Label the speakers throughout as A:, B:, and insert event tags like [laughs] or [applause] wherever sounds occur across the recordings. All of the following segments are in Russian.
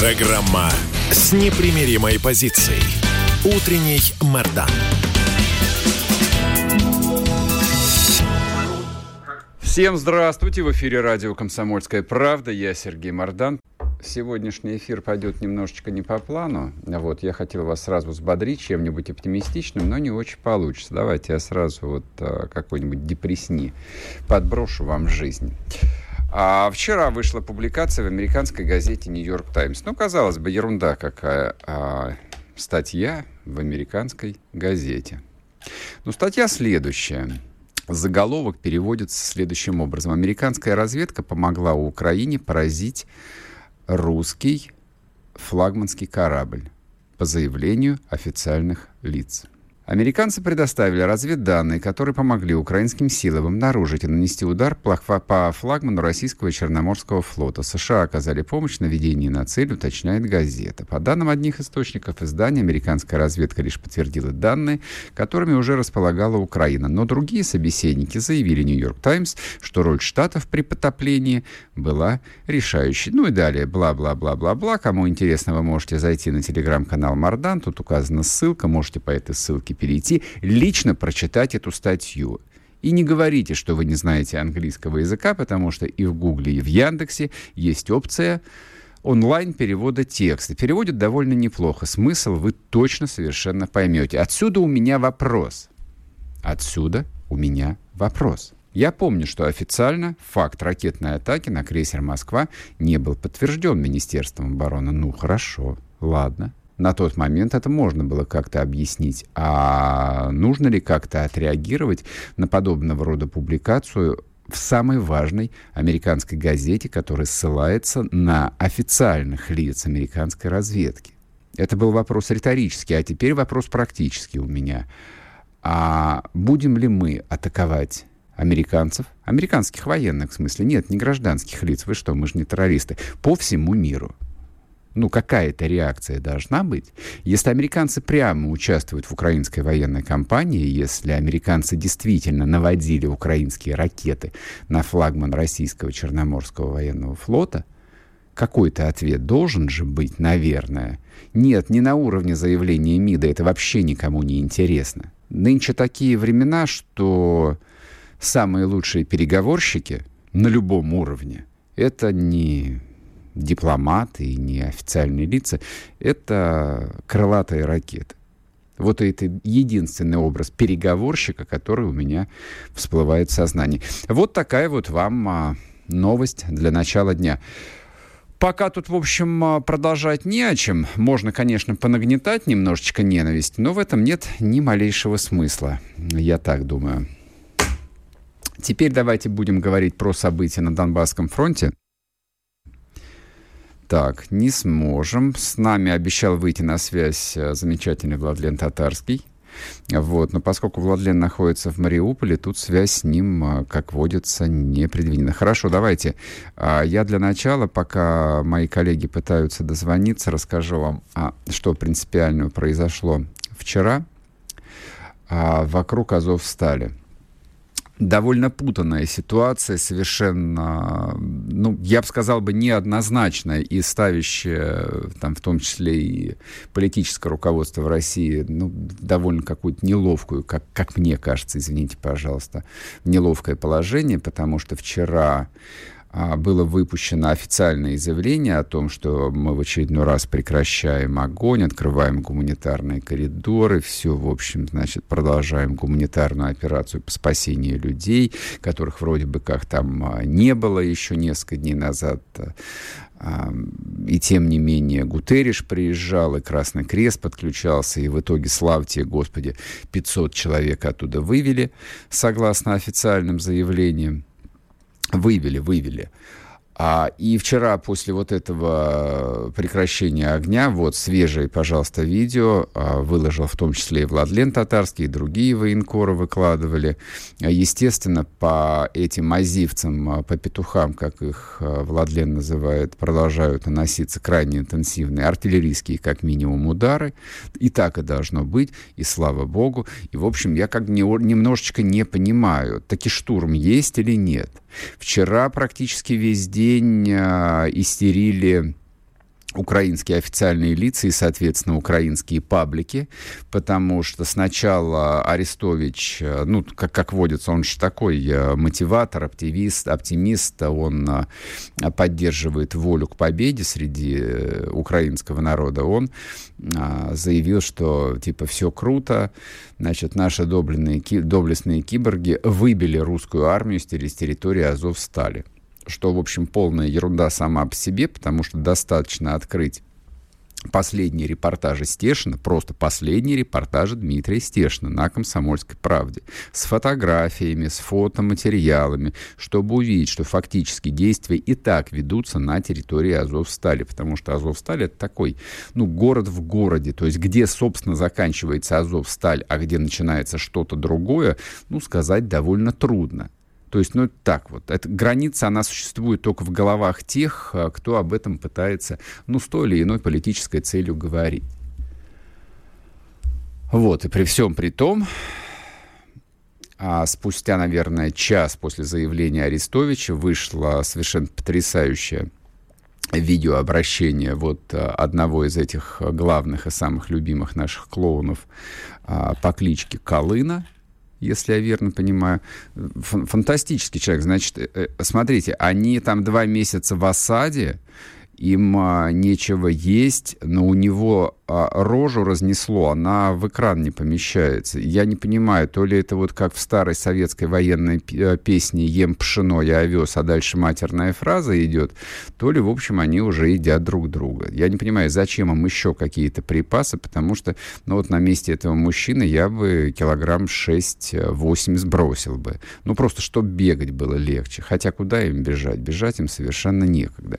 A: Программа с непримиримой позицией. Утренний Мордан.
B: Всем здравствуйте! В эфире радио «Комсомольская правда». Я Сергей Мордан. Сегодняшний эфир пойдет немножечко не по плану. Вот, я хотел вас сразу взбодрить чем-нибудь оптимистичным, но не очень получится. Давайте я сразу вот а, какой-нибудь депресни подброшу вам жизнь. А вчера вышла публикация в американской газете «Нью-Йорк Таймс». Ну, казалось бы, ерунда какая. А, статья в американской газете. Ну, статья следующая. Заголовок переводится следующим образом. Американская разведка помогла Украине поразить русский флагманский корабль по заявлению официальных лиц. Американцы предоставили разведданные, которые помогли украинским силам обнаружить и нанести удар по флагману российского Черноморского флота. США оказали помощь в наведении на цель, уточняет газета. По данным одних источников издания, американская разведка лишь подтвердила данные, которыми уже располагала Украина. Но другие собеседники заявили Нью-Йорк Таймс, что роль Штатов при потоплении была решающей. Ну и далее, бла-бла-бла-бла-бла. Кому интересно, вы можете зайти на телеграм-канал Мардан. Тут указана ссылка, можете по этой ссылке перейти, лично прочитать эту статью. И не говорите, что вы не знаете английского языка, потому что и в Гугле, и в Яндексе есть опция онлайн-перевода текста. Переводит довольно неплохо. Смысл вы точно совершенно поймете. Отсюда у меня вопрос. Отсюда у меня вопрос. Я помню, что официально факт ракетной атаки на крейсер «Москва» не был подтвержден Министерством обороны. Ну, хорошо, ладно на тот момент это можно было как-то объяснить. А нужно ли как-то отреагировать на подобного рода публикацию в самой важной американской газете, которая ссылается на официальных лиц американской разведки? Это был вопрос риторический, а теперь вопрос практический у меня. А будем ли мы атаковать американцев, американских военных в смысле, нет, не гражданских лиц, вы что, мы же не террористы, по всему миру? Ну, какая-то реакция должна быть. Если американцы прямо участвуют в украинской военной кампании, если американцы действительно наводили украинские ракеты на флагман российского Черноморского военного флота, какой-то ответ должен же быть, наверное. Нет, не на уровне заявления МИДа, это вообще никому не интересно. Нынче такие времена, что самые лучшие переговорщики на любом уровне — это не дипломаты и неофициальные лица, это крылатые ракеты. Вот это единственный образ переговорщика, который у меня всплывает в сознании. Вот такая вот вам а, новость для начала дня. Пока тут, в общем, а, продолжать не о чем. Можно, конечно, понагнетать немножечко ненависть, но в этом нет ни малейшего смысла. Я так думаю. Теперь давайте будем говорить про события на Донбасском фронте. Так, не сможем. С нами обещал выйти на связь э, замечательный Владлен Татарский. Вот. Но поскольку Владлен находится в Мариуполе, тут связь с ним, э, как водится, не предвидена. Хорошо, давайте. А, я для начала, пока мои коллеги пытаются дозвониться, расскажу вам, а, что принципиального произошло вчера а, вокруг Азовстали довольно путанная ситуация, совершенно, ну, я бы сказал бы, неоднозначная и ставящая, там, в том числе и политическое руководство в России, ну, довольно какую-то неловкую, как, как мне кажется, извините, пожалуйста, неловкое положение, потому что вчера было выпущено официальное заявление о том, что мы в очередной раз прекращаем огонь, открываем гуманитарные коридоры, все, в общем, значит, продолжаем гуманитарную операцию по спасению людей, которых вроде бы как там а, не было еще несколько дней назад. А, и тем не менее Гутериш приезжал, и Красный Крест подключался, и в итоге, славьте Господи, 500 человек оттуда вывели, согласно официальным заявлениям. Вывели, вывели. А, и вчера после вот этого прекращения огня, вот свежее, пожалуйста, видео, а, выложил в том числе и Владлен Татарский, и другие военкоры выкладывали. Естественно, по этим азивцам, а, по петухам, как их а, Владлен называет, продолжают наноситься крайне интенсивные артиллерийские, как минимум, удары. И так и должно быть, и слава богу. И, в общем, я как не, немножечко не понимаю, таки штурм есть или нет. Вчера практически весь день э, истерили украинские официальные лица и, соответственно, украинские паблики, потому что сначала Арестович, э, ну, как, как водится, он же такой э, мотиватор, оптимист, оптимист, он э, поддерживает волю к победе среди украинского народа, он заявил, что, типа, все круто, значит, наши доблестные, доблестные киборги выбили русскую армию с территории Азов-Стали что, в общем, полная ерунда сама по себе, потому что достаточно открыть последние репортажи Стешина, просто последние репортажи Дмитрия Стешина на «Комсомольской правде» с фотографиями, с фотоматериалами, чтобы увидеть, что фактически действия и так ведутся на территории Азовстали, потому что Азовсталь — это такой, ну, город в городе, то есть где, собственно, заканчивается Азовсталь, а где начинается что-то другое, ну, сказать довольно трудно. То есть, ну, так вот. Эта граница, она существует только в головах тех, э, кто об этом пытается, ну, с той или иной политической целью говорить. Вот, и при всем при том, а спустя, наверное, час после заявления Арестовича вышло совершенно потрясающее видеообращение вот э, одного из этих главных и самых любимых наших клоунов а, по кличке Колына – если я верно понимаю. Фантастический человек. Значит, э, э, смотрите, они там два месяца в осаде, им а, нечего есть, но у него а, рожу разнесло, она в экран не помещается. Я не понимаю, то ли это вот как в старой советской военной э, песне «Ем пшено, я овес», а дальше матерная фраза идет, то ли, в общем, они уже едят друг друга. Я не понимаю, зачем им еще какие-то припасы, потому что, ну вот на месте этого мужчины я бы килограмм 6-8 сбросил бы. Ну просто, чтобы бегать было легче. Хотя куда им бежать? Бежать им совершенно некогда.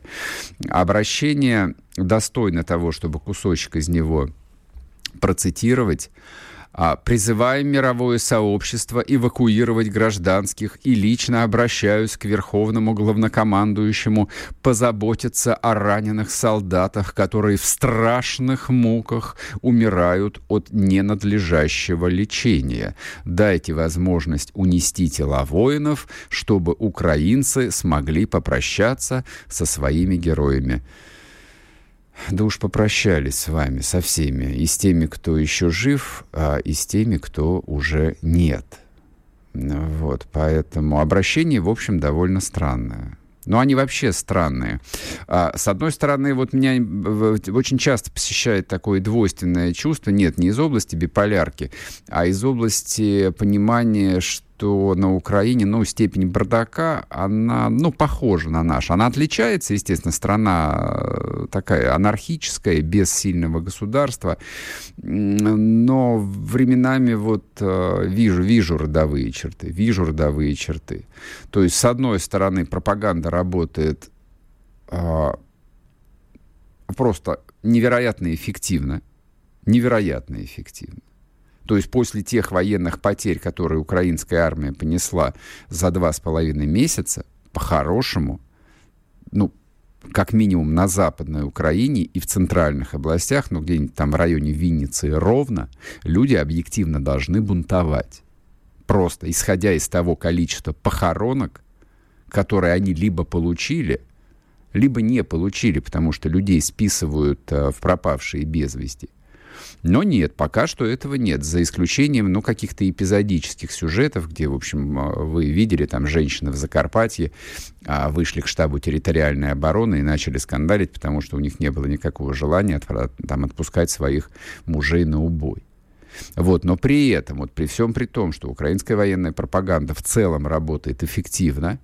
B: А обращение достойно того, чтобы кусочек из него процитировать. А, призываем мировое сообщество эвакуировать гражданских и лично обращаюсь к Верховному главнокомандующему позаботиться о раненых солдатах, которые в страшных муках умирают от ненадлежащего лечения. Дайте возможность унести тела воинов, чтобы украинцы смогли попрощаться со своими героями. Да уж попрощались с вами, со всеми, и с теми, кто еще жив, а и с теми, кто уже нет. Вот, поэтому обращение, в общем, довольно странное. Но они вообще странные. А, с одной стороны, вот меня очень часто посещает такое двойственное чувство, нет, не из области биполярки, а из области понимания, что что на Украине, ну, степень бардака, она, ну, похожа на нашу. Она отличается, естественно, страна э, такая анархическая, без сильного государства, но временами вот э, вижу, вижу родовые черты, вижу родовые черты. То есть, с одной стороны, пропаганда работает а, просто невероятно эффективно, невероятно эффективно. То есть после тех военных потерь, которые украинская армия понесла за два с половиной месяца, по-хорошему, ну, как минимум на Западной Украине и в центральных областях, ну, где-нибудь там в районе Винницы и Ровно, люди объективно должны бунтовать. Просто исходя из того количества похоронок, которые они либо получили, либо не получили, потому что людей списывают э, в пропавшие без вести – но нет, пока что этого нет, за исключением, ну, каких-то эпизодических сюжетов, где, в общем, а, вы видели, там, женщины в Закарпатье а, вышли к штабу территориальной обороны и начали скандалить, потому что у них не было никакого желания там отпускать своих мужей на убой. Вот, но при этом, вот при всем при том, что украинская военная пропаганда в целом работает эффективно,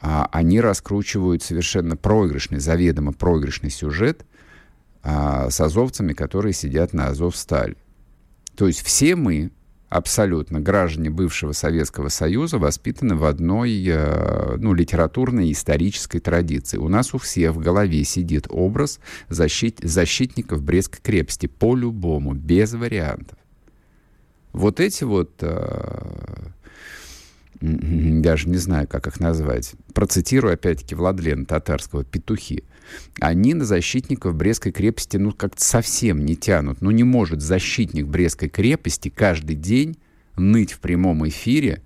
B: а, они раскручивают совершенно проигрышный, заведомо проигрышный сюжет, а, с азовцами, которые сидят на Азовсталь. То есть все мы, абсолютно граждане бывшего Советского Союза воспитаны в одной э, ну, литературной и исторической традиции. У нас у всех в голове сидит образ защит, защитников Брестской крепости по-любому, без вариантов. Вот эти вот, э, даже не знаю, как их назвать, процитирую опять-таки Владлена Татарского, «Петухи», они на защитников Брестской крепости ну как-то совсем не тянут. Ну не может защитник Брестской крепости каждый день ныть в прямом эфире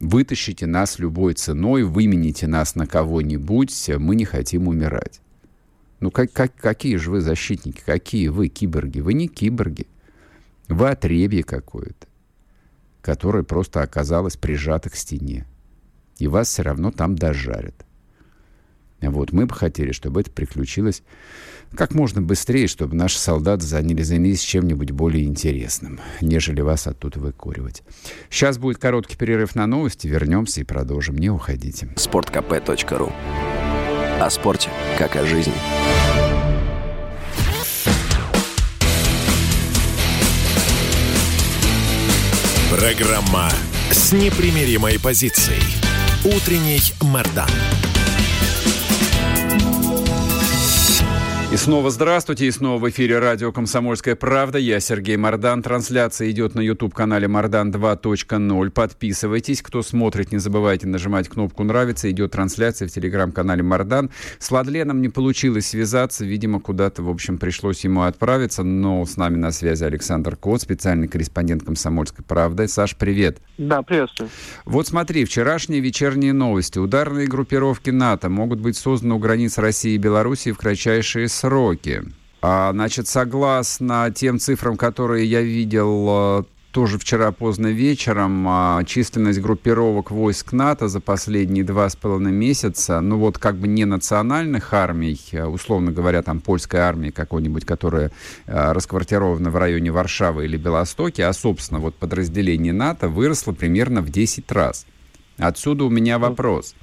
B: вытащите нас любой ценой, вымените нас на кого-нибудь, мы не хотим умирать. Ну, как, как, какие же вы защитники, какие вы киборги? Вы не киборги. Вы отребье какое-то, которое просто оказалось прижато к стене. И вас все равно там дожарят. Вот, мы бы хотели, чтобы это приключилось как можно быстрее, чтобы наши солдаты занялись, занялись чем-нибудь более интересным, нежели вас оттуда выкуривать. Сейчас будет короткий перерыв на новости, вернемся и продолжим. Не уходите.
C: sportkp.ru О спорте, как о жизни.
A: Программа с непримиримой позицией. Утренний Мордан.
B: И снова здравствуйте, и снова в эфире радио «Комсомольская правда». Я Сергей Мордан. Трансляция идет на YouTube-канале «Мордан 2.0». Подписывайтесь. Кто смотрит, не забывайте нажимать кнопку «Нравится». Идет трансляция в телеграм-канале «Мордан». С Владленом не получилось связаться. Видимо, куда-то, в общем, пришлось ему отправиться. Но с нами на связи Александр Кот, специальный корреспондент «Комсомольской правды». Саш, привет.
D: Да, приветствую.
B: Вот смотри, вчерашние вечерние новости. Ударные группировки НАТО могут быть созданы у границ России и Белоруссии в кратчайшие сроки. А, значит, согласно тем цифрам, которые я видел э, тоже вчера поздно вечером, а, численность группировок войск НАТО за последние два с половиной месяца, ну вот как бы не национальных армий, а, условно говоря, там польской армии какой-нибудь, которая а, расквартирована в районе Варшавы или Белостоки, а, собственно, вот подразделение НАТО выросло примерно в 10 раз. Отсюда у меня вопрос.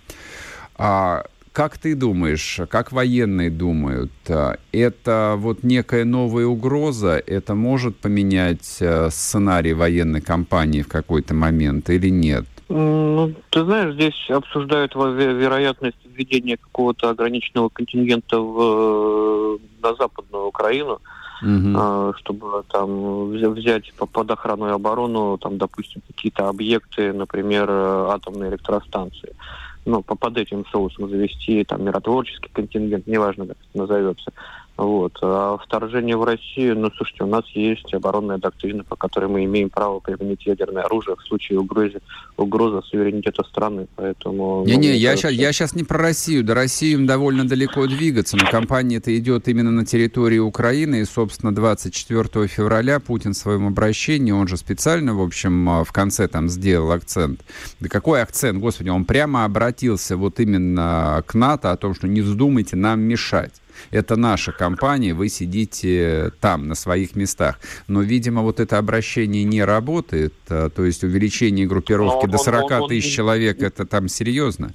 B: А, как ты думаешь, как военные думают, э, это вот некая новая угроза, это может поменять э, сценарий военной кампании в какой-то момент или нет?
D: Ну, ты знаешь, здесь обсуждают вероятность введения какого-то ограниченного контингента в, э, на Западную Украину, угу. чтобы там взять под охрану и оборону, там, допустим, какие-то объекты, например, атомные электростанции ну, под этим соусом завести там миротворческий контингент, неважно, как это назовется. Вот. А вторжение в Россию, ну, слушайте, у нас есть оборонная доктрина, по которой мы имеем право применить ядерное оружие в случае угрозы, угрозы суверенитета страны, поэтому...
B: Не-не, ну, я, сейчас, я сейчас не про Россию, до России им довольно далеко двигаться, но кампания это идет именно на территории Украины, и, собственно, 24 февраля Путин в своем обращении, он же специально, в общем, а, в конце там сделал акцент. Да какой акцент, господи, он прямо обратился вот именно к НАТО о том, что не вздумайте нам мешать это наша компания, вы сидите там, на своих местах. Но, видимо, вот это обращение не работает, а, то есть увеличение группировки Но до 40 он, он, тысяч он... человек, это там серьезно?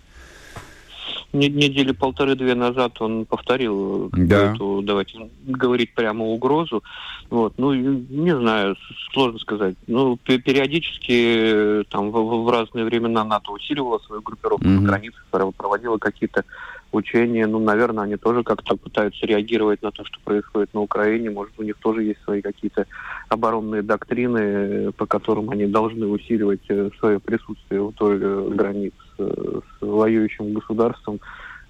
D: недели полторы-две назад он повторил да. эту, давайте говорить прямо угрозу. Вот, ну, не знаю, сложно сказать. Ну, периодически там в, в разные времена НАТО усиливала свою группировку mm-hmm. на границах, проводила какие-то учения, ну, наверное, они тоже как-то пытаются реагировать на то, что происходит на Украине. Может, у них тоже есть свои какие-то оборонные доктрины, по которым они должны усиливать э, свое присутствие в той э, границе с воюющим государством.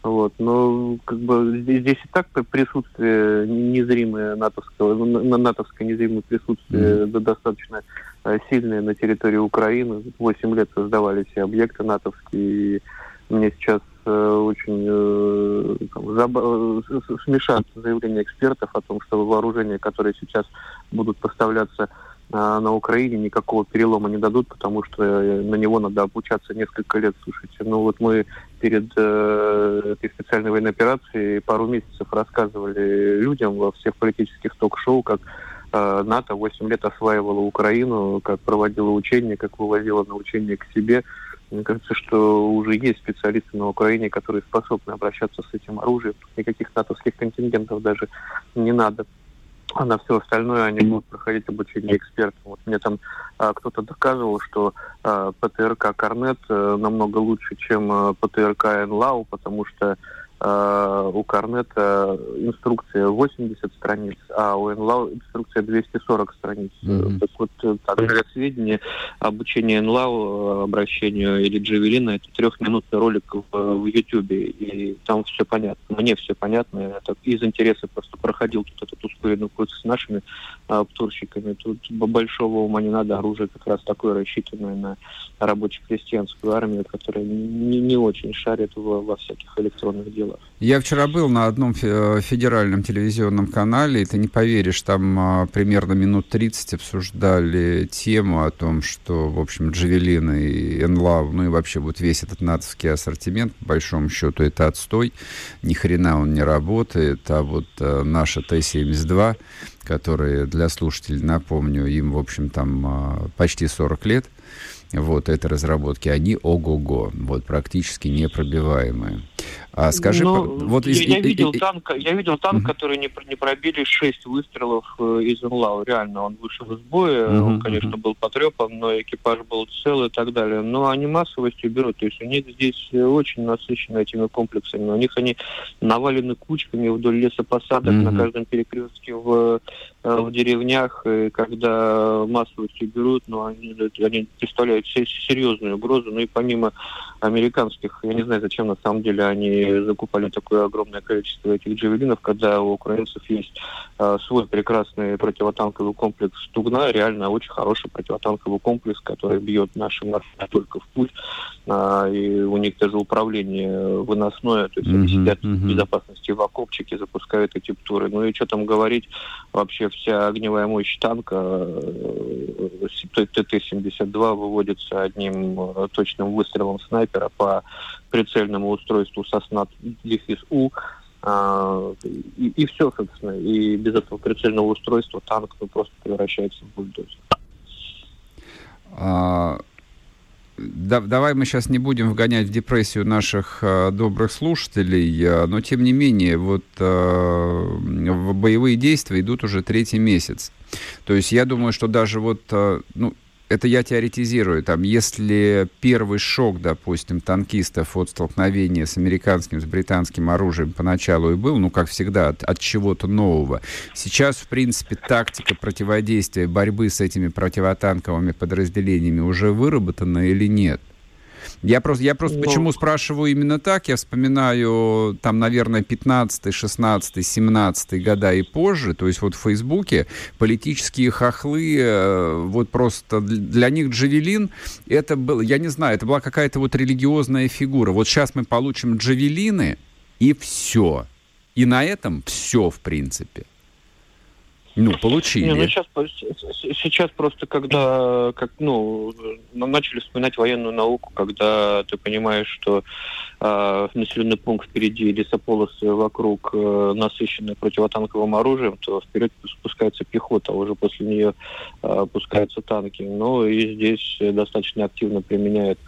D: Вот. Но как бы здесь, здесь и так присутствие незримое натовского, на натовское незримое присутствие mm-hmm. достаточно э, сильное на территории Украины. Восемь лет создавали все объекты натовские. И мне сейчас Э, очень э, там, заб... смешат заявления экспертов о том, что вооружения, которые сейчас будут поставляться на, на Украине, никакого перелома не дадут, потому что э, на него надо обучаться несколько лет. Слушайте, ну вот мы перед э, этой специальной военной операцией пару месяцев рассказывали людям во всех политических ток-шоу, как э, НАТО 8 лет осваивала Украину, как проводила учения, как вывозила на учения к себе. Мне кажется, что уже есть специалисты на Украине, которые способны обращаться с этим оружием. Никаких натовских контингентов даже не надо. а на все остальное они будут проходить обучение экспертам. Вот мне там а, кто-то доказывал, что а, ПТРК Корнет а, намного лучше, чем а, ПТРК НЛАУ, потому что у Корнета инструкция 80 страниц, а у НЛАУ инструкция 240 страниц. Mm-hmm. Так вот, э, так, для сведения, обучение НЛАУ, обращению или Джавелина, это трехминутный ролик в, в YouTube, и там все понятно. Мне все понятно. Я так, из интереса просто проходил тут этот ускоренный курс с нашими а. Тут большого ума не надо, оружие как раз такое рассчитанное на рабоче-крестьянскую армию, которая не, не очень шарит во, во всяких электронных делах делах.
B: Я вчера был на одном федеральном телевизионном канале, и ты не поверишь, там а, примерно минут 30 обсуждали тему о том, что, в общем, Джавелин и Энлав, ну и вообще вот весь этот натовский ассортимент, по большому счету, это отстой, ни хрена он не работает, а вот а, наша Т-72, которые, для слушателей, напомню, им, в общем, там а, почти 40 лет, вот этой разработки, они ого-го, вот практически непробиваемые. А скажи,
D: ну, вот из, я, я видел и, танк, я видел танк, uh который не, не пробили шесть выстрелов э, из Инлау. Реально, он вышел из боя, uh он, конечно, был потрепан, но экипаж был цел и так далее. Но они массовостью берут. То есть у них здесь очень насыщены этими комплексами. У них они навалены кучками вдоль лесопосадок uh на каждом перекрестке в, э, в деревнях. И когда массовостью берут, но ну, они, они представляют серьезную угрозу. Ну и помимо американских, я не знаю, зачем на самом деле они закупали такое огромное количество этих джавелинов, когда у украинцев есть э, свой прекрасный противотанковый комплекс «Тугна», реально очень хороший противотанковый комплекс, который бьет нашим не только в путь, э, и у них даже управление выносное, то есть mm-hmm, они сидят mm-hmm. в безопасности в окопчике, запускают эти птуры. Ну и что там говорить, вообще вся огневая мощь танка э, ТТ-72 выводится одним э, точным выстрелом снайпера по прицельному устройству Сосна дефис У. И, и все, собственно. И без этого прицельного устройства танк ну, просто превращается в бульдозер.
B: А, да, давай мы сейчас не будем вгонять в депрессию наших а, добрых слушателей, а, но тем не менее, вот боевые действия идут уже третий месяц. То есть я думаю, что даже вот, ну, это я теоретизирую, там, если первый шок, допустим, танкистов от столкновения с американским, с британским оружием поначалу и был, ну, как всегда, от, от чего-то нового, сейчас, в принципе, тактика противодействия, борьбы с этими противотанковыми подразделениями уже выработана или нет? Я просто, я просто Но... Ну. почему спрашиваю именно так? Я вспоминаю там, наверное, 15 16 17 года и позже. То есть вот в Фейсбуке политические хохлы, э, вот просто для них Джавелин, это был, я не знаю, это была какая-то вот религиозная фигура. Вот сейчас мы получим Джавелины, и все. И на этом все, в принципе. Ну, получили. Не, ну,
D: сейчас, сейчас просто, когда как, ну, начали вспоминать военную науку, когда ты понимаешь, что э, населенный пункт впереди лесополосы вокруг э, насыщенные противотанковым оружием, то вперед спускается пехота, а уже после нее э, пускаются танки. Ну и здесь достаточно активно применяют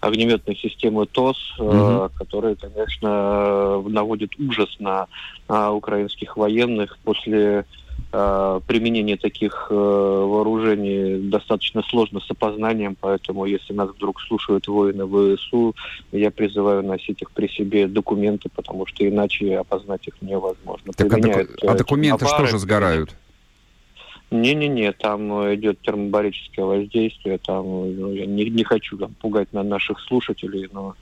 D: огнеметные системы ТОС, угу. э, которые, конечно, наводят ужас на э, украинских военных после э, применение таких э, вооружений достаточно сложно с опознанием, поэтому если нас вдруг слушают воины ВСУ, я призываю носить их при себе документы, потому что иначе опознать их невозможно.
B: Так, а, доку- а документы что же сгорают?
D: Не-не-не, там идет термобарическое воздействие, там ну, я не, не хочу там, пугать на наших слушателей, но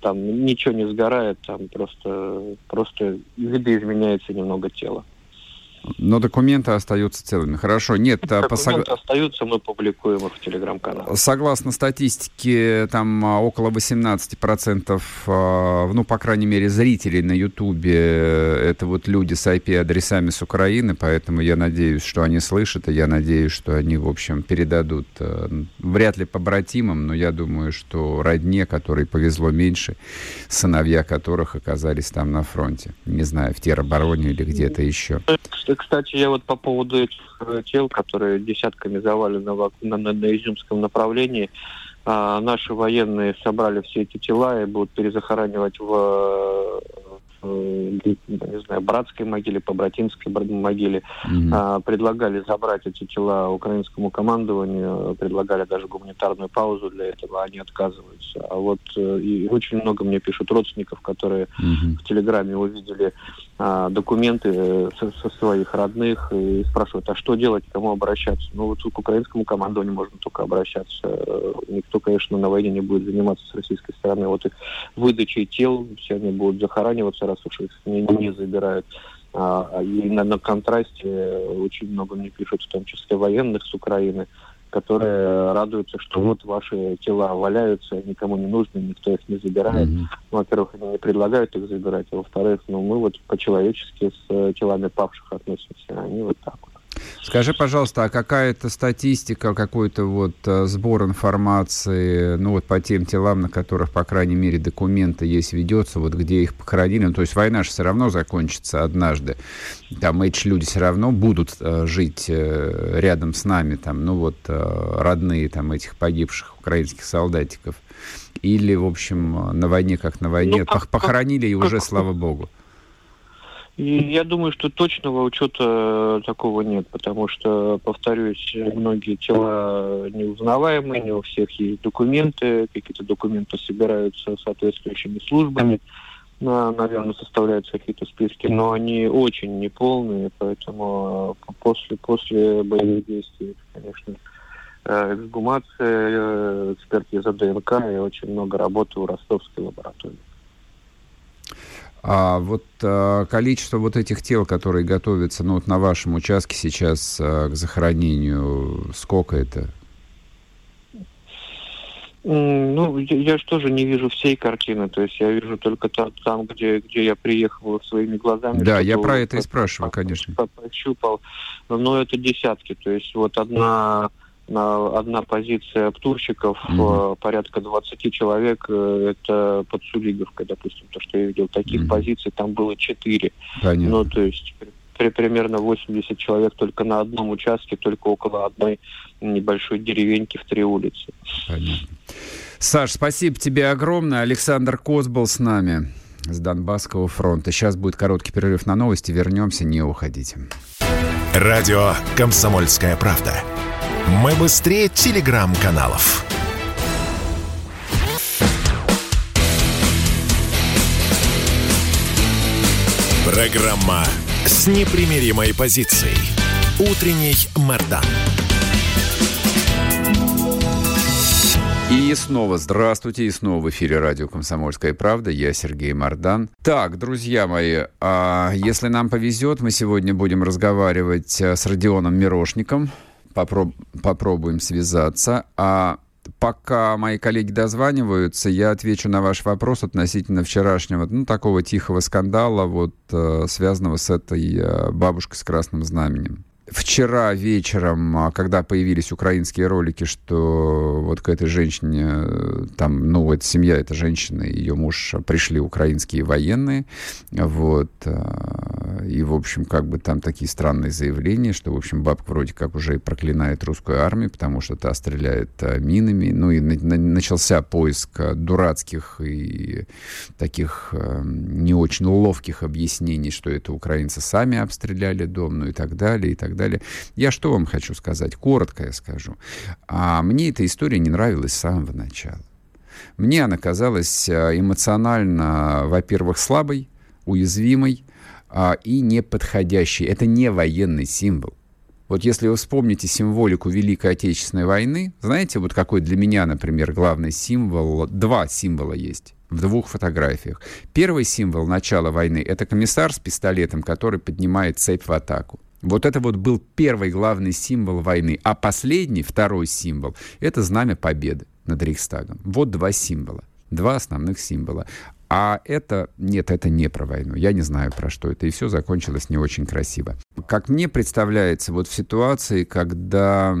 D: там ничего не сгорает, там просто, просто видоизменяется немного тело.
B: Но документы остаются целыми. Хорошо, нет... А
D: документы по... остаются, мы публикуем их в Телеграм-канале.
B: Согласно статистике, там а, около 18%, а, ну, по крайней мере, зрителей на Ютубе, это вот люди с IP-адресами с Украины, поэтому я надеюсь, что они слышат, и я надеюсь, что они, в общем, передадут, вряд ли побратимам, но я думаю, что родне, которой повезло меньше, сыновья которых оказались там на фронте. Не знаю, в теробороне или где-то еще
D: кстати, я вот по поводу этих э, тел, которые десятками завалены на, на, на Изюмском направлении, а, наши военные собрали все эти тела и будут перезахоранивать в, в не знаю, братской могиле, по братинской могиле, mm-hmm. предлагали забрать эти тела украинскому командованию, предлагали даже гуманитарную паузу для этого, они отказываются. А вот э, и очень много мне пишут родственников, которые mm-hmm. в Телеграме увидели а, документы э, со, своих родных и спрашивают, а что делать, к кому обращаться? Ну вот к украинскому командованию можно только обращаться. Никто, конечно, на войне не будет заниматься с российской стороны. Вот их выдачей тел, все они будут захораниваться, раз уж их не, не забирают. А, а, и на, на контрасте очень много мне пишут, в том числе военных с Украины, которые радуются, что вот ваши тела валяются, никому не нужны, никто их не забирает. Mm-hmm. Ну, во-первых, они не предлагают их забирать, а во-вторых, ну, мы вот по-человечески с э, телами павших относимся, они вот так вот.
B: Скажи, пожалуйста, а какая-то статистика, какой-то вот э, сбор информации, ну вот по тем телам, на которых, по крайней мере, документы есть, ведется, вот где их похоронили, ну, то есть война же все равно закончится однажды, там эти люди все равно будут э, жить э, рядом с нами, там, ну вот родные там этих погибших украинских солдатиков, или, в общем, на войне как на войне, ну, как, похоронили и уже, слава богу.
D: И я думаю, что точного учета такого нет, потому что, повторюсь, многие тела неузнаваемые, не у всех есть документы, какие-то документы собираются соответствующими службами, наверное, составляются какие-то списки, но они очень неполные, поэтому после, после боевых действий, конечно, э, эксгумация, э, экспертиза ДНК и очень много работы у ростовской лаборатории.
B: А вот а, количество вот этих тел, которые готовятся, ну вот на вашем участке сейчас а, к захоронению, сколько это?
D: Ну, я, я же тоже не вижу всей картины, то есть я вижу только там, там где, где я приехал своими глазами.
B: Да, я про это и спрашиваю, конечно.
D: Пощупал, но это десятки, то есть вот одна на одна позиция птурщиков, mm-hmm. порядка 20 человек, э, это под Сулиговкой, допустим, то, что я видел, таких mm-hmm. позиций там было 4. Понятно. Ну, то есть при, примерно 80 человек только на одном участке, только около одной небольшой деревеньки в три улицы.
B: Понятно. Саш, спасибо тебе огромное. Александр Коз был с нами с Донбасского фронта. Сейчас будет короткий перерыв на новости. Вернемся, не уходите.
A: Радио «Комсомольская правда». Мы быстрее телеграм-каналов. Программа с непримиримой позицией. Утренний Мордан.
B: И снова здравствуйте, и снова в эфире радио «Комсомольская правда». Я Сергей Мордан. Так, друзья мои, а если нам повезет, мы сегодня будем разговаривать э, с Родионом Мирошником, попроб попробуем связаться. А пока мои коллеги дозваниваются, я отвечу на ваш вопрос относительно вчерашнего, ну, такого тихого скандала, вот, э, связанного с этой э, бабушкой с красным знаменем. Вчера вечером, а, когда появились украинские ролики, что вот к этой женщине, э, там, ну, эта семья, эта женщина, ее муж, пришли украинские военные, вот, а, и, в общем, как бы там такие странные заявления, что, в общем, бабка вроде как уже и проклинает русскую армию, потому что та стреляет а, минами, ну, и начался поиск дурацких и таких не очень ловких объяснений, что это украинцы сами обстреляли дом, ну, и так далее, и так далее. Я что вам хочу сказать? Коротко я скажу. А мне эта история не нравилась с самого начала. Мне она казалась э, эмоционально, во-первых, слабой, уязвимой а, и неподходящей. Это не военный символ. Вот если вы вспомните символику Великой Отечественной войны, знаете, вот какой для меня, например, главный символ, два символа есть в двух фотографиях. Первый символ начала войны — это комиссар с пистолетом, который поднимает цепь в атаку. Вот это вот был первый главный символ войны. А последний, второй символ, это знамя победы над Рейхстагом. Вот два символа. Два основных символа. А это, нет, это не про войну. Я не знаю, про что это. И все закончилось не очень красиво. Как мне представляется, вот в ситуации, когда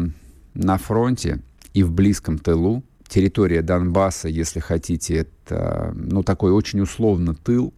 B: на фронте и в близком тылу территория Донбасса, если хотите, это, ну, такой очень условно тыл,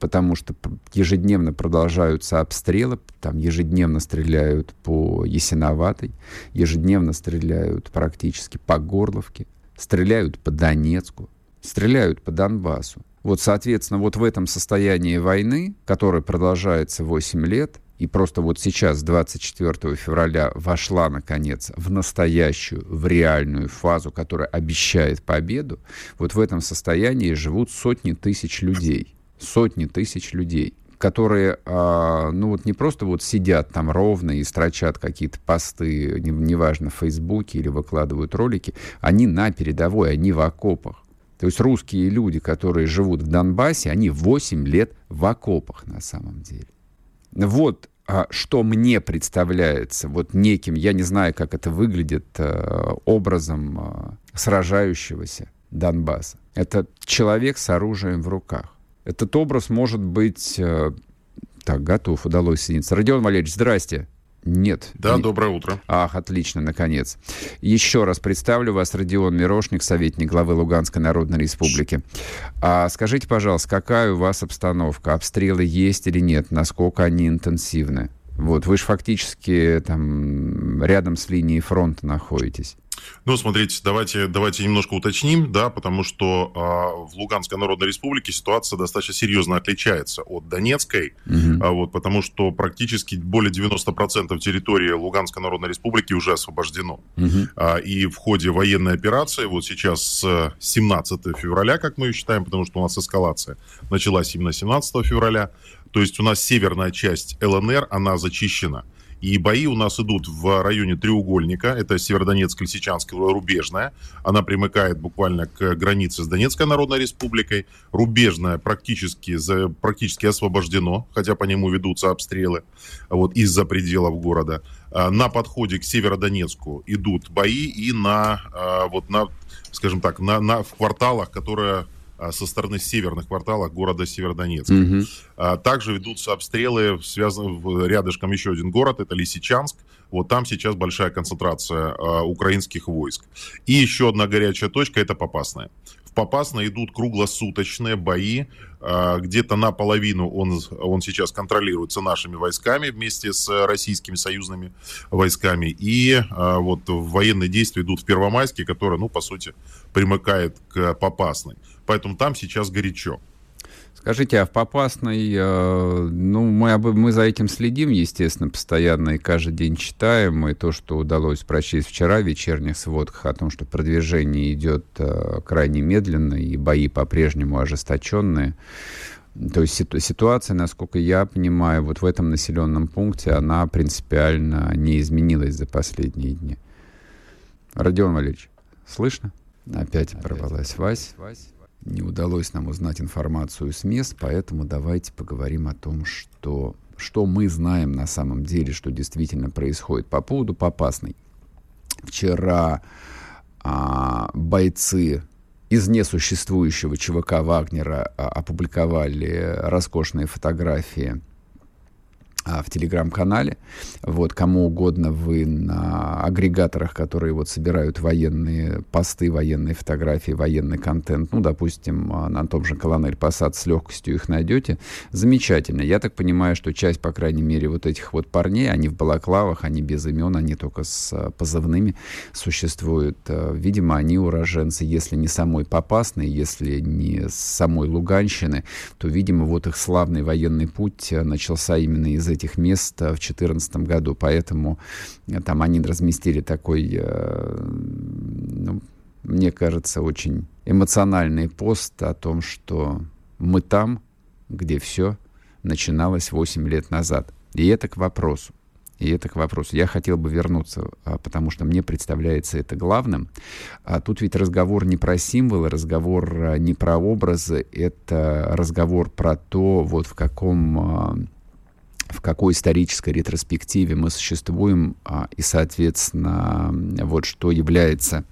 B: потому что ежедневно продолжаются обстрелы, там ежедневно стреляют по Ясиноватой, ежедневно стреляют практически по Горловке, стреляют по Донецку, стреляют по Донбассу. Вот, соответственно, вот в этом состоянии войны, которая продолжается 8 лет, и просто вот сейчас, 24 февраля, вошла, наконец, в настоящую, в реальную фазу, которая обещает победу, вот в этом состоянии живут сотни тысяч людей. Сотни тысяч людей которые, а, ну вот не просто вот сидят там ровно и строчат какие-то посты, неважно, в Фейсбуке или выкладывают ролики, они на передовой, они в окопах. То есть русские люди, которые живут в Донбассе, они 8 лет в окопах на самом деле. Вот а, что мне представляется вот неким, я не знаю, как это выглядит, а, образом а, сражающегося Донбасса. Это человек с оружием в руках. Этот образ может быть... А, так, готов, удалось соединиться. Родион Валерьевич, здрасте. Нет.
E: Да,
B: не...
E: доброе утро.
B: Ах, отлично, наконец. Еще раз представлю вас, Родион Мирошник, советник главы Луганской Народной Республики. А скажите, пожалуйста, какая у вас обстановка? Обстрелы есть или нет? Насколько они интенсивны? Вот, вы же фактически там рядом с линией фронта находитесь.
E: Ну, смотрите, давайте, давайте немножко уточним, да, потому что э, в Луганской Народной Республике ситуация достаточно серьезно отличается от Донецкой, угу. а, вот, потому что практически более 90% территории Луганской Народной Республики уже освобождено. Угу. А, и в ходе военной операции, вот сейчас с 17 февраля, как мы ее считаем, потому что у нас эскалация началась именно 17 февраля, то есть у нас северная часть ЛНР, она зачищена. И бои у нас идут в районе треугольника. Это Северодонецк, Лисичанск, Рубежная. Она примыкает буквально к границе с Донецкой Народной Республикой. Рубежная практически, практически освобождено, хотя по нему ведутся обстрелы вот, из-за пределов города. А, на подходе к Северодонецку идут бои и на, а, вот на скажем так, на, на, в кварталах, которые со стороны северных кварталов города Северодонецка. Угу. Также ведутся обстрелы, связаны рядышком еще один город, это Лисичанск. Вот там сейчас большая концентрация а, украинских войск. И еще одна горячая точка, это Попасная. В Попасно идут круглосуточные бои. Где-то наполовину он, он сейчас контролируется нашими войсками вместе с российскими союзными войсками. И вот военные действия идут в Первомайске, который, ну, по сути, примыкает к Попасной поэтому там сейчас горячо.
B: Скажите, а в Попасной, э, ну, мы, мы за этим следим, естественно, постоянно и каждый день читаем, и то, что удалось прочесть вчера в вечерних сводках о том, что продвижение идет э, крайне медленно, и бои по-прежнему ожесточенные. То есть ситуация, насколько я понимаю, вот в этом населенном пункте, она принципиально не изменилась за последние дни. Родион Валерьевич, слышно? Опять, Опять порвалась Вась. Вась не удалось нам узнать информацию с мест, поэтому давайте поговорим о том, что, что мы знаем на самом деле, что действительно происходит. По поводу Попасной. Вчера а, бойцы из несуществующего ЧВК Вагнера а, опубликовали роскошные фотографии в телеграм-канале. Вот, кому угодно вы на агрегаторах, которые вот собирают военные посты, военные фотографии, военный контент, ну, допустим, а, на том же Колонель Посад с легкостью их найдете. Замечательно. Я так понимаю, что часть, по крайней мере, вот этих вот парней, они в балаклавах, они без имен, они только с а, позывными существуют. Видимо, они уроженцы, если не самой Попасной, если не самой Луганщины, то, видимо, вот их славный военный путь начался именно из этих мест в 2014 году. Поэтому э, там они разместили такой, э, ну, мне кажется, очень эмоциональный пост о том, что мы там, где все начиналось 8 лет назад. И это к вопросу. И это к вопросу. Я хотел бы вернуться, а, потому что мне представляется это главным. А тут ведь разговор не про символы, разговор а, не про образы, это разговор про то, вот в каком в какой исторической ретроспективе мы существуем, а, и, соответственно, вот что является...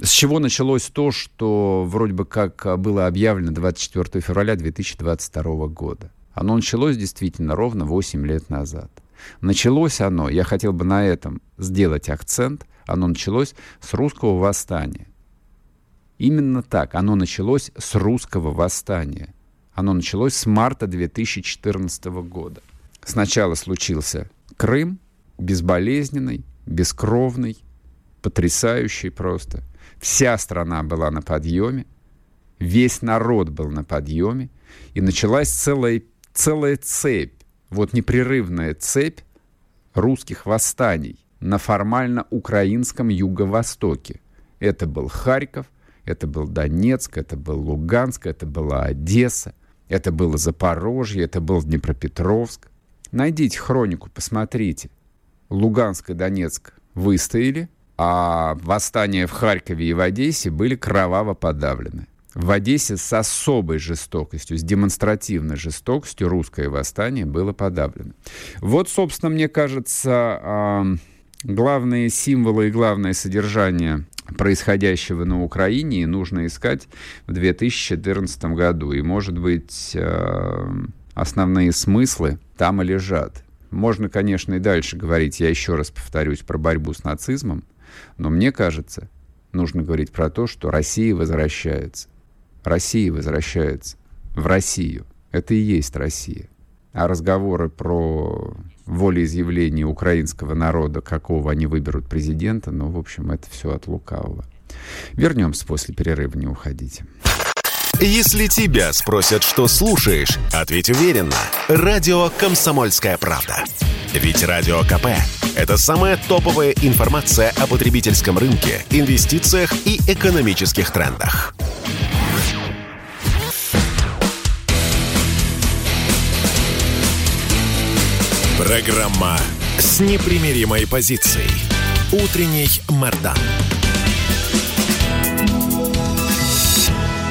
B: С чего началось то, что вроде бы как было объявлено 24 февраля 2022 года? Оно началось действительно ровно 8 лет назад. Началось оно, я хотел бы на этом сделать акцент, оно началось с русского восстания. Именно так, оно началось с русского восстания – оно началось с марта 2014 года. Сначала случился Крым, безболезненный, бескровный, потрясающий просто. Вся страна была на подъеме. Весь народ был на подъеме, и началась целая, целая цепь, вот непрерывная цепь русских восстаний на формально украинском юго-востоке. Это был Харьков, это был Донецк, это был Луганск, это была Одесса, это было Запорожье, это был Днепропетровск. Найдите хронику, посмотрите. Луганск и Донецк выстояли, а восстания в Харькове и в Одессе были кроваво подавлены. В Одессе с особой жестокостью, с демонстративной жестокостью русское восстание было подавлено. Вот, собственно, мне кажется, главные символы и главное содержание происходящего на Украине нужно искать в 2014 году. И, может быть, основные смыслы там и лежат. Можно, конечно, и дальше говорить, я еще раз повторюсь, про борьбу с нацизмом, но мне кажется, нужно говорить про то, что Россия возвращается. Россия возвращается в Россию. Это и есть Россия. А разговоры про волеизъявление украинского народа, какого они выберут президента, ну, в общем, это все от лукавого. Вернемся после перерыва, не уходите.
A: Если тебя спросят, что слушаешь, ответь уверенно. Радио «Комсомольская правда». Ведь Радио КП – это самая топовая информация о потребительском рынке, инвестициях и экономических трендах. Программа с непримиримой позицией. Утренний Мордан.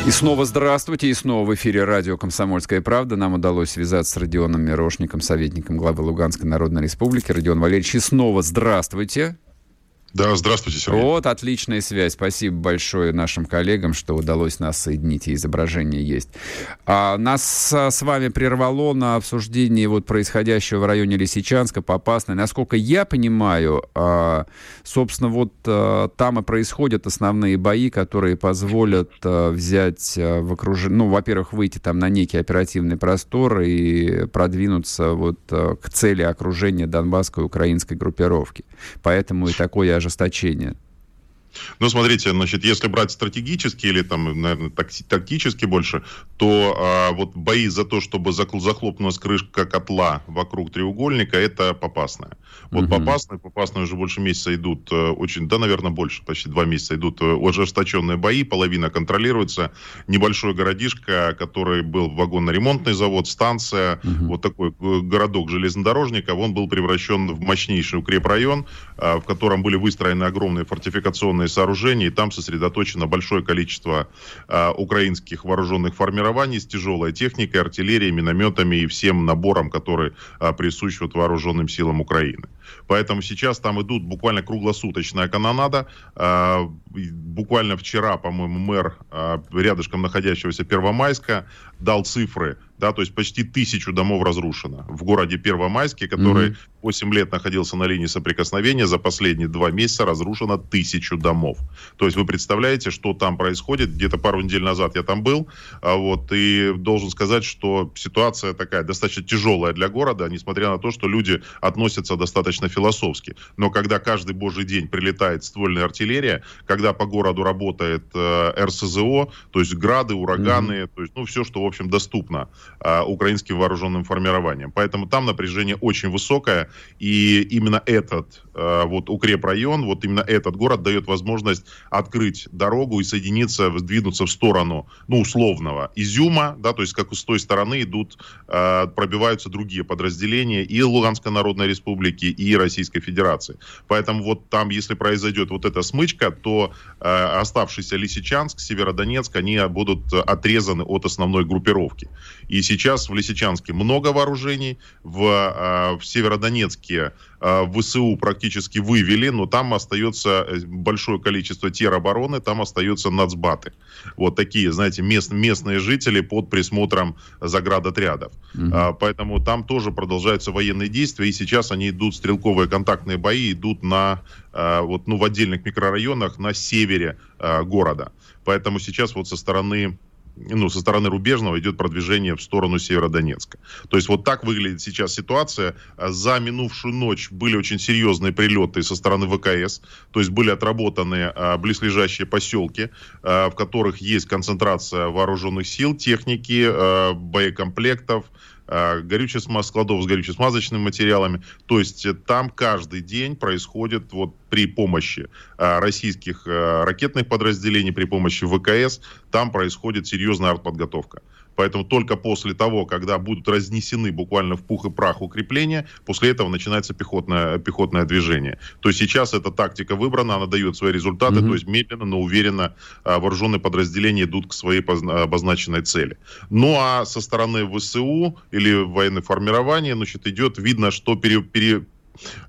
B: И снова здравствуйте, и снова в эфире радио «Комсомольская правда». Нам удалось связаться с Родионом Мирошником, советником главы Луганской Народной Республики. Родион Валерьевич, и снова здравствуйте.
E: Да, здравствуйте, Сергей.
B: Вот, отличная связь. Спасибо большое нашим коллегам, что удалось нас соединить, и изображение есть. А, нас а, с вами прервало на обсуждении вот происходящего в районе Лисичанска, Попасной. Насколько я понимаю, а, собственно, вот а, там и происходят основные бои, которые позволят а, взять а, в окружение, ну, во-первых, выйти там на некий оперативный простор и продвинуться вот а, к цели окружения Донбасской украинской группировки. Поэтому и такое ожесточения?
E: Ну, смотрите, значит, если брать стратегически или там, наверное, такти- тактически больше, то а, вот бои за то, чтобы захлопнулась крышка котла вокруг треугольника, это попасная. Вот угу. попасные, попасные уже больше месяца идут, э, очень, да, наверное, больше, почти два месяца идут э, ожесточенные бои, половина контролируется. Небольшой городишко, который был вагонно-ремонтный завод, станция, угу. вот такой э, городок железнодорожников, он был превращен в мощнейший укрепрайон, в котором были выстроены огромные фортификационные сооружения, и там сосредоточено большое количество а, украинских вооруженных формирований с тяжелой техникой, артиллерией, минометами и всем набором, который а, присущ вот вооруженным силам Украины. Поэтому сейчас там идут буквально круглосуточная канонада. А, буквально вчера, по-моему, мэр а, рядышком находящегося Первомайска дал цифры, да, то есть почти тысячу домов разрушено в городе Первомайске, который mm-hmm. 8 лет находился на линии соприкосновения, за последние два месяца разрушено тысячу домов. То есть вы представляете, что там происходит? Где-то пару недель назад я там был, а, вот, и должен сказать, что ситуация такая достаточно тяжелая для города, несмотря на то, что люди относятся достаточно философски. Но когда каждый божий день прилетает ствольная артиллерия, когда по городу работает э, РСЗО, то есть грады, ураганы, mm-hmm. то есть, ну, все, что, в общем, доступно э, украинским вооруженным формированиям. Поэтому там напряжение очень высокое, и именно этот э, вот укрепрайон, вот именно этот город дает возможность открыть дорогу и соединиться, сдвинуться в сторону, ну, условного Изюма, да, то есть как с той стороны идут, э, пробиваются другие подразделения и Луганской Народной Республики, и Российской Федерации. Поэтому вот там, если произойдет вот эта смычка, то э, оставшийся Лисичанск, Северодонецк, они будут отрезаны от основной группировки. И сейчас в Лисичанске много вооружений, в, в Северодонецке э, ВСУ практически вывели, но там остается э, большое количество теробороны, там остаются нацбаты. Вот такие, знаете, мест, местные жители под присмотром заградотрядов. Угу. Поэтому там тоже продолжаются военные действия, и сейчас они идут, стрелковые контактные бои идут на, а, вот, ну, в отдельных микрорайонах на севере города. Поэтому сейчас вот со стороны ну, со стороны рубежного идет продвижение в сторону Северодонецка. То есть вот так выглядит сейчас ситуация. За минувшую ночь были очень серьезные прилеты со стороны ВКС, то есть были отработаны а, близлежащие поселки, а, в которых есть концентрация вооруженных сил, техники, а, боекомплектов, а, горючие складов с горюче-смазочными материалами. То есть э, там каждый день происходит вот при помощи а, российских ракетных подразделений, при помощи ВКС, там происходит серьезная артподготовка. Поэтому только после того, когда будут разнесены буквально в пух и прах укрепления, после этого начинается пехотное, пехотное движение. То есть сейчас эта тактика выбрана, она дает свои результаты, mm-hmm. то есть медленно, но уверенно а, вооруженные подразделения идут к своей обозначенной цели. Ну а со стороны ВСУ или военных формирований, значит, идет, видно, что пере, пере,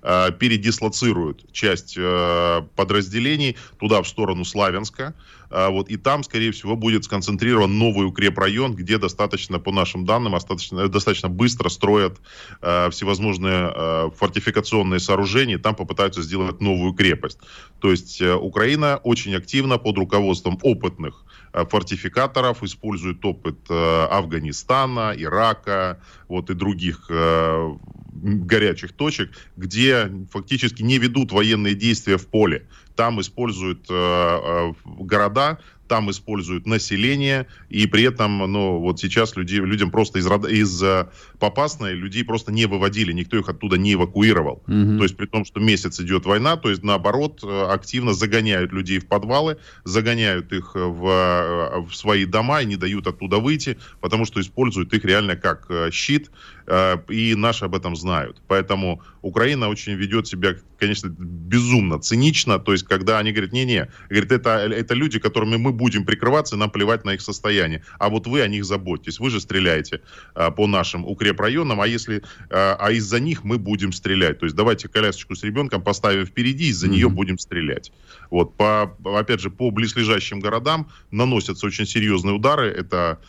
E: передислоцируют часть э, подразделений туда, в сторону Славянска. А, вот, и там, скорее всего, будет сконцентрирован новый укрепрайон, где достаточно, по нашим данным, достаточно, достаточно быстро строят э, всевозможные э, фортификационные сооружения, там попытаются сделать новую крепость. То есть э, Украина очень активно под руководством опытных э, фортификаторов использует опыт э, Афганистана, Ирака, вот и других э, горячих точек, где фактически не ведут военные действия в поле. Там используют э, э, города там используют население, и при этом, ну, вот сейчас люди, людям просто из, из э, Попасной людей просто не выводили, никто их оттуда не эвакуировал. Угу. То есть при том, что месяц идет война, то есть наоборот э, активно загоняют людей в подвалы, загоняют их в, э, в свои дома и не дают оттуда выйти, потому что используют их реально как щит, и наши об этом знают. Поэтому Украина очень ведет себя, конечно, безумно цинично, то есть когда они говорят, не-не, говорит, это, это люди, которыми мы будем прикрываться, нам плевать на их состояние. А вот вы о них заботьтесь. Вы же стреляете а, по нашим укрепрайонам, а если а, а из-за них мы будем стрелять. То есть давайте колясочку с ребенком поставим впереди, из-за mm-hmm. нее будем стрелять. Вот по, опять же, по близлежащим городам наносятся очень серьезные удары. Это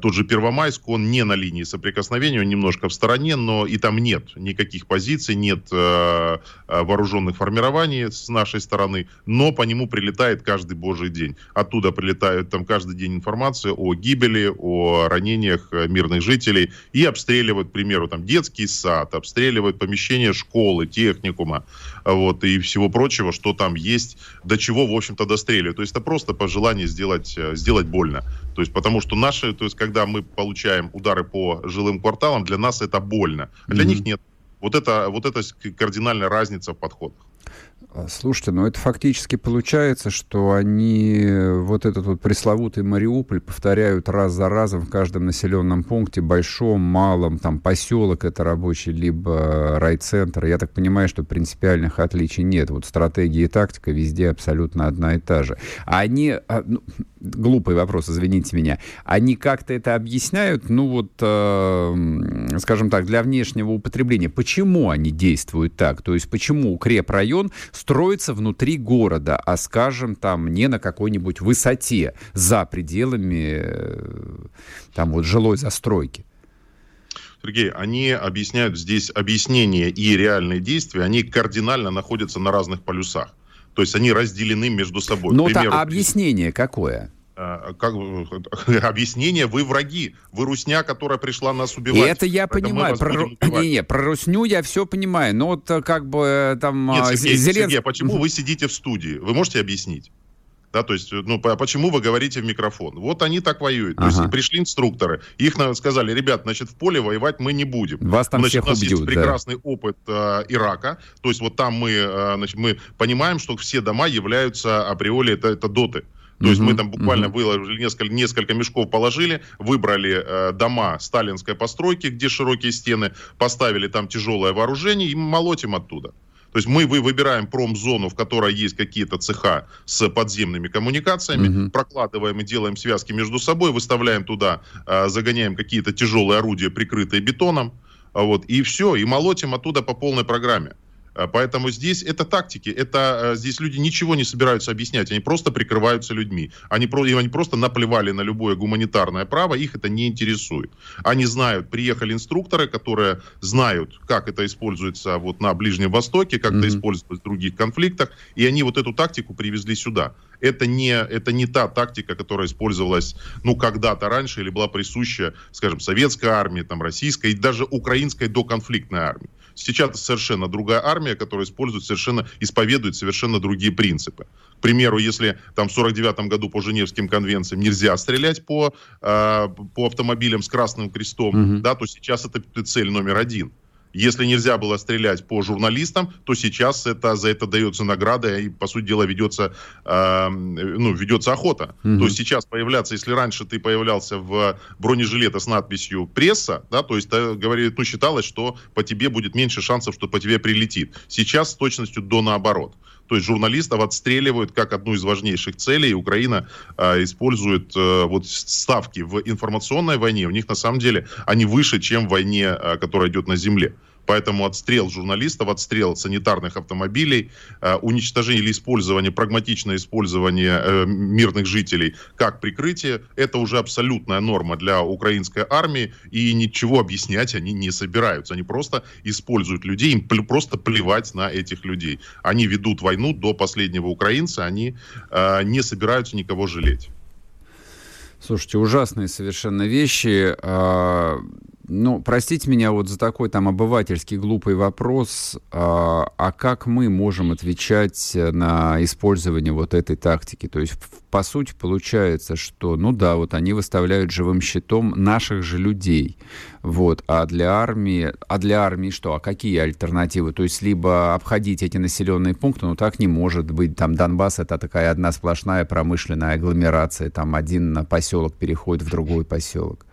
E: тот же Первомайск, он не на линии соприкосновения, он немножко в стороне, но и там нет никаких позиций, нет э, вооруженных формирований с нашей стороны, но по нему прилетает каждый божий день. Оттуда прилетают там каждый день информация о гибели, о ранениях э, мирных жителей и обстреливают, к примеру, там детский сад, обстреливают помещения школы, техникума, вот, и всего прочего, что там есть, до чего, в общем-то, достреливают. То есть это просто по желанию сделать, э, сделать больно. То есть потому что наши, то есть когда мы получаем удары по жилым кварталам, для нас это больно, а для mm-hmm. них нет. Вот это, вот это кардинальная разница в подходах.
B: А, слушайте, ну это фактически получается, что они вот этот вот пресловутый Мариуполь повторяют раз за разом в каждом населенном пункте, большом, малом, там поселок это рабочий, либо райцентр. Я так понимаю, что принципиальных отличий нет. Вот стратегия и тактика везде абсолютно одна и та же. Они, а, ну, [laughs] глупый вопрос, извините меня, они как-то это объясняют, ну вот, э, скажем так, для внешнего употребления. Почему они действуют так? То есть почему укрепрайон строится внутри города, а, скажем, там не на какой-нибудь высоте за пределами э, там вот жилой застройки.
E: Сергей, они объясняют здесь объяснения и реальные действия, они кардинально находятся на разных полюсах. То есть они разделены между собой.
B: Ну, а объяснение какое?
E: А, как, [laughs] объяснение, вы враги, вы русня, которая пришла нас убивать. И
B: это я понимаю. Про, не, не, про русню я все понимаю. Но вот э, как бы э, там...
E: Нет, а, Сергей, Зеленск... Сергей, а почему вы сидите в студии? Вы можете объяснить? Да, то есть, ну, почему вы говорите в микрофон? Вот они так воюют. Ага. То есть, пришли инструкторы, их сказали, ребят, значит, в поле воевать мы не будем.
B: Вас там
E: значит,
B: всех у нас убьют,
E: есть прекрасный да. опыт э, Ирака. То есть, вот там мы, э, значит, мы понимаем, что все дома являются априори, это, это доты. То есть мы там буквально выложили несколько, несколько мешков, положили, выбрали э, дома сталинской постройки, где широкие стены, поставили там тяжелое вооружение и молотим оттуда. То есть мы вы выбираем промзону, в которой есть какие-то цеха с подземными коммуникациями, uh прокладываем и делаем связки между собой, выставляем туда, э, загоняем какие-то тяжелые орудия, прикрытые бетоном, вот, и все, и молотим оттуда по полной программе. Э, поэтому здесь это тактики, это здесь люди ничего не собираются объяснять, они просто прикрываются людьми. Они, они просто наплевали на любое гуманитарное право, их это не интересует. Они знают, приехали инструкторы, которые знают, как это используется вот на Ближнем Востоке, как mm-hmm. это используется в других конфликтах, и они вот эту тактику привезли сюда. Это не, это не та тактика, которая использовалась, ну, когда-то раньше или была присуща, скажем, советской армии, там, российской и даже украинской доконфликтной армии. Сейчас совершенно другая армия, которая использует совершенно, исповедует совершенно другие принципы. К примеру, если там в 49 году по Женевским конвенциям нельзя стрелять по, э, по автомобилям с красным крестом, угу. да, то сейчас это цель номер один. Если нельзя было стрелять по журналистам, то сейчас это, за это дается награда и, по сути дела, ведется, э, ну, ведется охота. Mm-hmm. То есть сейчас появляться, если раньше ты появлялся в бронежилете с надписью «пресса», да, то есть, э, говорит, ну, считалось, что по тебе будет меньше шансов, что по тебе прилетит. Сейчас с точностью до наоборот. То есть журналистов отстреливают как одну из важнейших целей. Украина э, использует э, вот ставки в информационной войне. У них на самом деле они выше, чем в войне, э, которая идет на земле. Поэтому отстрел журналистов, отстрел санитарных автомобилей, э, уничтожение или использование, прагматичное использование э, мирных жителей как прикрытие, это уже абсолютная норма для украинской армии, и ничего объяснять они не собираются. Они просто используют людей, им просто плевать на этих людей. Они ведут войну до последнего украинца, они э, не собираются никого жалеть.
B: Слушайте, ужасные совершенно вещи. Ну, простите меня вот за такой там обывательский глупый вопрос, а, а как мы можем отвечать на использование вот этой тактики? То есть, по сути, получается, что, ну да, вот они выставляют живым щитом наших же людей, вот, а для армии, а для армии что, а какие альтернативы? То есть, либо обходить эти населенные пункты, ну так не может быть, там Донбасс это такая одна сплошная промышленная агломерация, там один поселок переходит в другой поселок.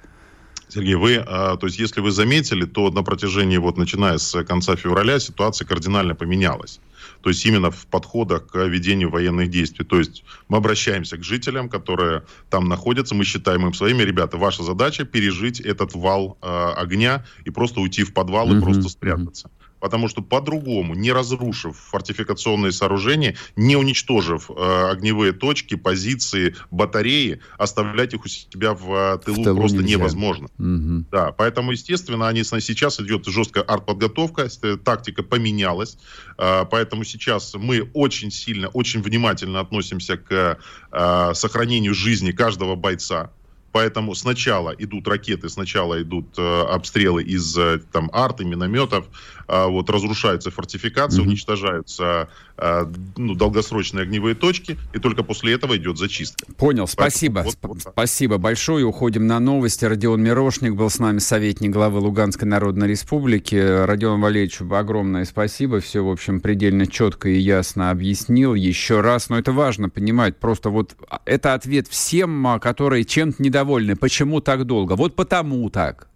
E: Сергей, вы, а, то есть, если вы заметили, то на протяжении, вот начиная с конца февраля, ситуация кардинально поменялась. То есть именно в подходах к ведению военных действий. То есть мы обращаемся к жителям, которые там находятся, мы считаем им своими, ребята, ваша задача пережить этот вал э, огня и просто уйти в подвал и просто спрятаться потому что по-другому, не разрушив фортификационные сооружения, не уничтожив э, огневые точки, позиции, батареи, оставлять их у себя в э, тылу, в тылу просто нельзя. невозможно. Угу. Да, поэтому, естественно, они сейчас идет жесткая артподготовка, тактика поменялась, э, поэтому сейчас мы очень сильно, очень внимательно относимся к э, сохранению жизни каждого бойца. Поэтому сначала идут ракеты, сначала идут э, обстрелы из э, там арты, минометов, э, вот разрушаются фортификации, mm-hmm. уничтожаются э, ну, долгосрочные огневые точки, и только после этого идет зачистка.
B: Понял, спасибо. Вот, вот, спасибо большое. Уходим на новости. Родион Мирошник был с нами советник главы Луганской Народной Республики. Родион Валерьевичу огромное спасибо. Все, в общем, предельно четко и ясно объяснил. Еще раз, но это важно понимать. Просто вот а, это ответ всем, а, которые чем-то недовольны. Почему так долго? Вот потому так.